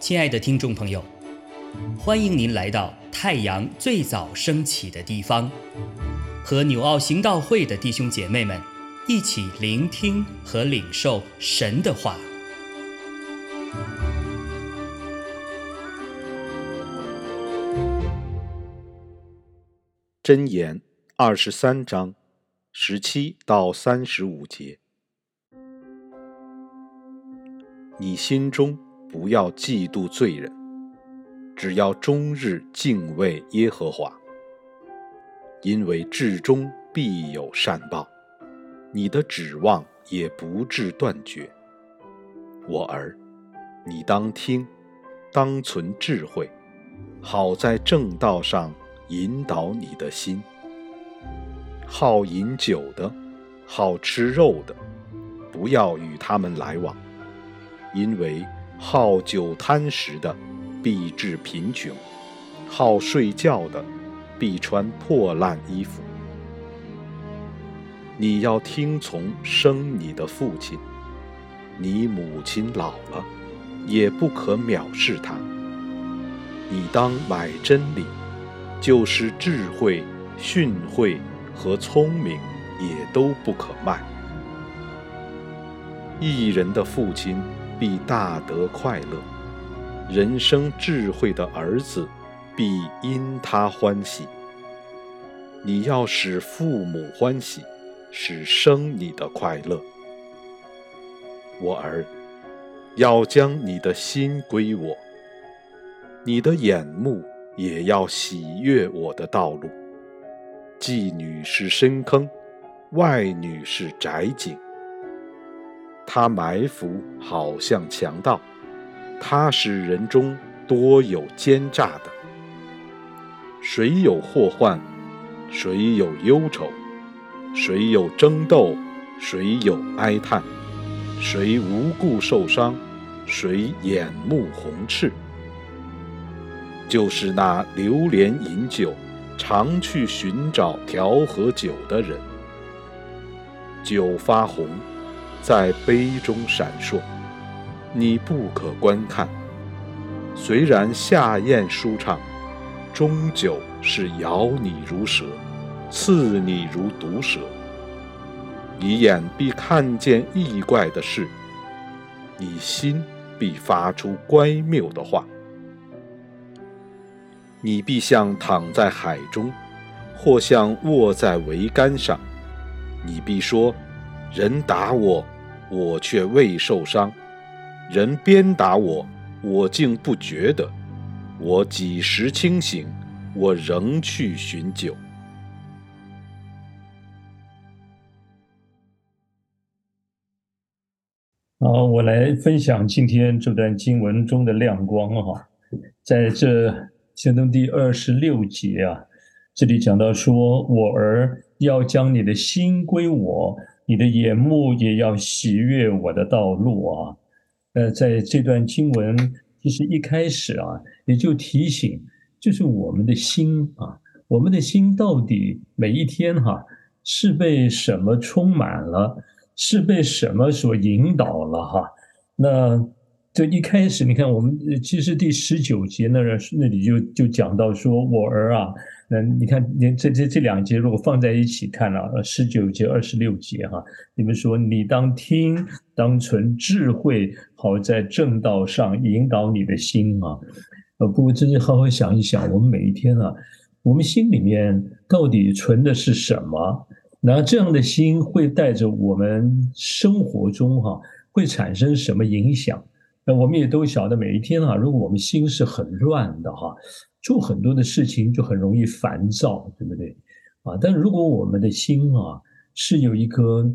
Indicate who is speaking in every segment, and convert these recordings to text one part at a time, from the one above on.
Speaker 1: 亲爱的听众朋友，欢迎您来到太阳最早升起的地方，和纽奥行道会的弟兄姐妹们一起聆听和领受神的话。
Speaker 2: 箴言二十三章十七到三十五节，你心中不要嫉妒罪人，只要终日敬畏耶和华，因为至终必有善报，你的指望也不至断绝。我儿，你当听，当存智慧，好在正道上。引导你的心，好饮酒的，好吃肉的，不要与他们来往，因为好酒贪食的必致贫穷，好睡觉的必穿破烂衣服。你要听从生你的父亲，你母亲老了，也不可藐视他。你当买真理。就是智慧、训诲和聪明，也都不可卖。一人的父亲必大得快乐，人生智慧的儿子必因他欢喜。你要使父母欢喜，使生你的快乐。我儿，要将你的心归我，你的眼目。也要喜悦我的道路。妓女是深坑，外女是窄井。他埋伏，好像强盗；他使人中多有奸诈的。谁有祸患，谁有忧愁，谁有争斗，谁有哀叹，谁无故受伤，谁眼目红赤。就是那流连饮酒、常去寻找调和酒的人，酒发红，在杯中闪烁，你不可观看。虽然下咽舒畅，终究是咬你如蛇，刺你如毒蛇。你眼必看见异怪的事，你心必发出乖谬的话。你必像躺在海中，或像卧在桅杆上。你必说：人打我，我却未受伤；人鞭打我，我竟不觉得。我几时清醒，我仍去寻酒。
Speaker 3: 好，我来分享今天这段经文中的亮光哈，在这。先从第二十六节啊，这里讲到说：“我儿要将你的心归我，你的眼目也要喜悦我的道路啊。”呃，在这段经文其实一开始啊，也就提醒，就是我们的心啊，我们的心到底每一天哈是被什么充满了，是被什么所引导了哈？那。这一开始，你看我们其实第十九节那那里就就讲到说，我儿啊，那你看连这这这两节如果放在一起看了，十九节二十六节哈，你们说你当听，当存智慧，好在正道上引导你的心啊。呃，不过真是好好想一想，我们每一天啊，我们心里面到底存的是什么？那这样的心会带着我们生活中哈，会产生什么影响？那我们也都晓得，每一天啊，如果我们心是很乱的哈，做很多的事情就很容易烦躁，对不对？啊，但如果我们的心啊是有一颗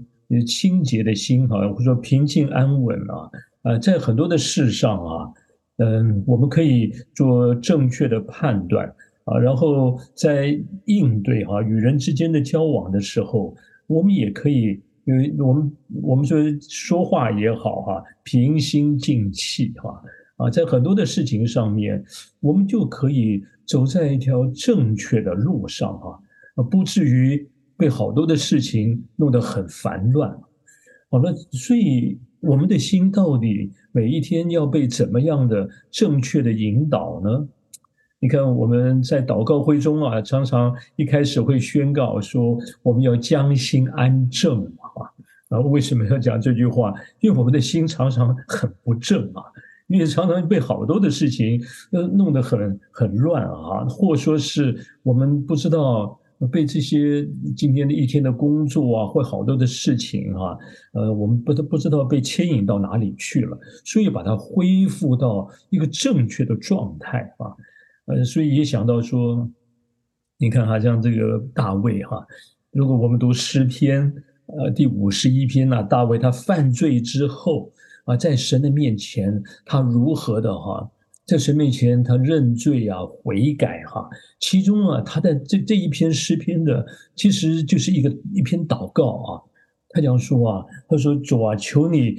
Speaker 3: 清洁的心哈，或者说平静安稳啊，啊，在很多的事上啊，嗯，我们可以做正确的判断啊，然后在应对哈与人之间的交往的时候，我们也可以。因为我们我们说说话也好哈，平心静气哈啊，在很多的事情上面，我们就可以走在一条正确的路上哈，啊，不至于被好多的事情弄得很烦乱。好了，所以我们的心到底每一天要被怎么样的正确的引导呢？你看我们在祷告会中啊，常常一开始会宣告说我们要将心安正啊。然后为什么要讲这句话？因为我们的心常常很不正啊，因为常常被好多的事情呃弄得很很乱啊，或说是我们不知道。被这些今天的一天的工作啊，或好多的事情啊，呃，我们不都不知道被牵引到哪里去了，所以把它恢复到一个正确的状态啊，呃，所以也想到说，你看哈，像这个大卫哈，如果我们读诗篇，呃，第五十一篇呢，大卫他犯罪之后啊，在神的面前，他如何的哈？在神面前，他认罪啊，悔改哈。其中啊，他的这这一篇诗篇的，其实就是一个一篇祷告啊。他讲说啊，他说主啊，求你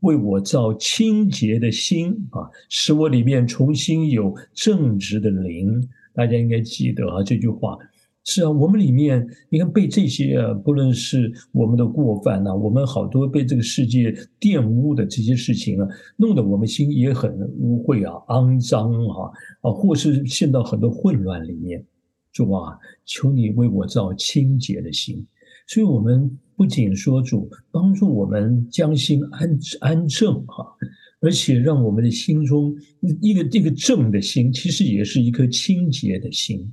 Speaker 3: 为我造清洁的心啊，使我里面重新有正直的灵。大家应该记得啊这句话。是啊，我们里面你看被这些啊，不论是我们的过犯呐，我们好多被这个世界玷污的这些事情啊，弄得我们心也很污秽啊、肮脏啊，啊，或是陷到很多混乱里面。主啊，求你为我造清洁的心。所以，我们不仅说主帮助我们将心安安正哈，而且让我们的心中一个一个正的心，其实也是一颗清洁的心。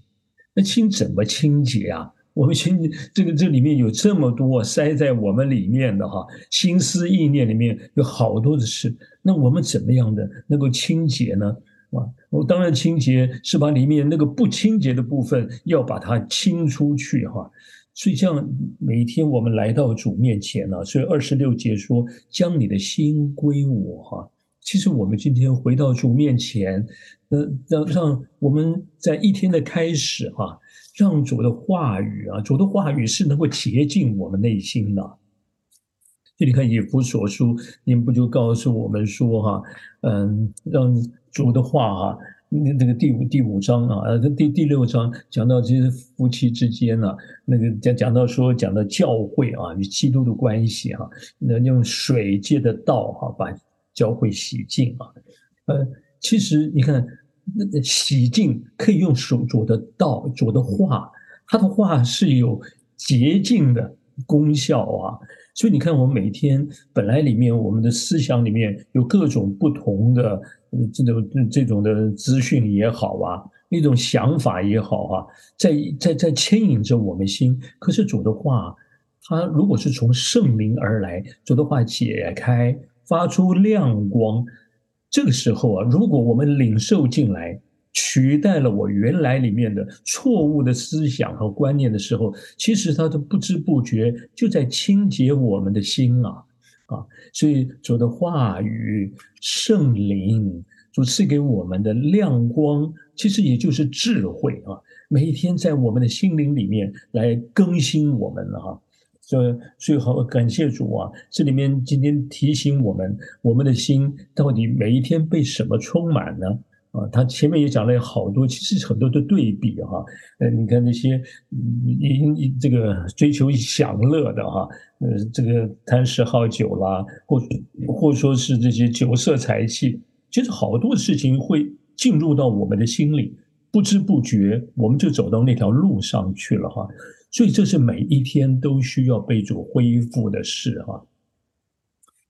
Speaker 3: 那清怎么清洁啊？我们清这个这里面有这么多塞在我们里面的哈，心思意念里面有好多的事。那我们怎么样的能够清洁呢？啊，我当然清洁是把里面那个不清洁的部分要把它清出去哈。所以像每天我们来到主面前呢，所以二十六节说将你的心归我哈。其实我们今天回到主面前。呃，让让我们在一天的开始哈，让主的话语啊，主的话语是能够洁净我们内心的。就你看以弗所书，您不就告诉我们说哈，嗯，让主的话哈，那那个第五第五章啊，呃，第第六章讲到这些夫妻之间呢，那个讲讲到说讲到教会啊与基督的关系哈，那用水界的道哈把教会洗净啊，呃。其实你看，那洗净可以用手主的道、主的话，他的话是有洁净的功效啊。所以你看，我们每天本来里面我们的思想里面有各种不同的这种这种的资讯也好啊，那种想法也好啊，在在在牵引着我们心。可是主的话，它如果是从圣灵而来，主的话解开，发出亮光。这个时候啊，如果我们领受进来，取代了我原来里面的错误的思想和观念的时候，其实它都不知不觉就在清洁我们的心啊啊！所以主的话语、圣灵主赐给我们的亮光，其实也就是智慧啊，每一天在我们的心灵里面来更新我们了哈。所以，所以好感谢主啊！这里面今天提醒我们，我们的心到底每一天被什么充满呢？啊，他前面也讲了好多，其实很多的对比哈。呃，你看那些因这个追求享乐的哈，呃，这个贪食好酒啦，或或说是这些酒色财气，其实好多事情会进入到我们的心里，不知不觉我们就走到那条路上去了哈。所以这是每一天都需要被主恢复的事哈。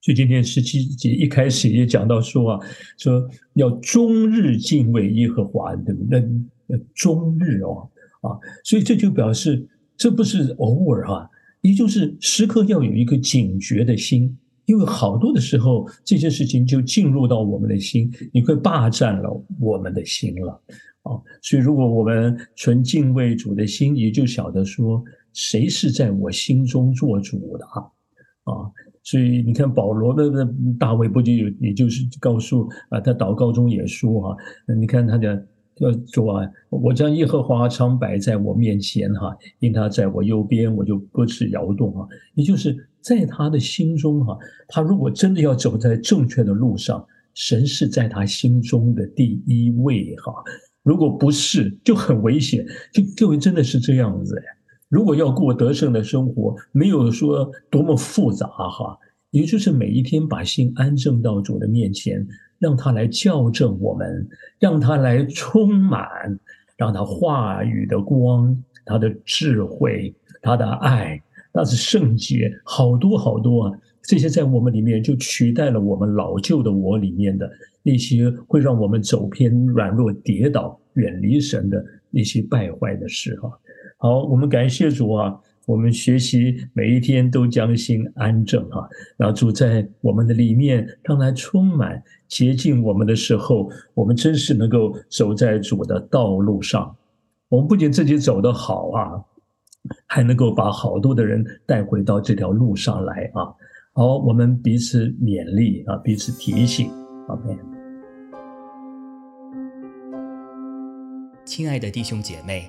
Speaker 3: 所以今天十七节一开始也讲到说啊，说要终日敬畏耶和华，对不对？那终日哦啊，所以这就表示这不是偶尔哈，也就是时刻要有一个警觉的心，因为好多的时候这些事情就进入到我们的心，你会霸占了我们的心了。啊，所以如果我们存敬畏主的心，也就晓得说谁是在我心中做主的啊啊！所以你看保罗的大卫不就有，也就是告诉啊，他祷告中也说哈，你看他的要说啊，我将耶和华常摆在我面前哈，因他在我右边，我就不致摇动啊。也就是在他的心中哈，他如果真的要走在正确的路上，神是在他心中的第一位哈。如果不是，就很危险。就各位真的是这样子哎，如果要过得胜的生活，没有说多么复杂哈，也就是每一天把心安正到主的面前，让他来校正我们，让他来充满，让他话语的光，他的智慧，他的爱，那是圣洁，好多好多啊！这些在我们里面就取代了我们老旧的我里面的那些会让我们走偏、软弱、跌倒、远离神的那些败坏的事哈。好，我们感谢主啊！我们学习每一天都将心安正啊，然后主在我们的里面，让来充满洁净我们的时候，我们真是能够走在主的道路上。我们不仅自己走得好啊，还能够把好多的人带回到这条路上来啊。好，我们彼此勉励啊，彼此提醒。OK，
Speaker 1: 亲爱的弟兄姐妹，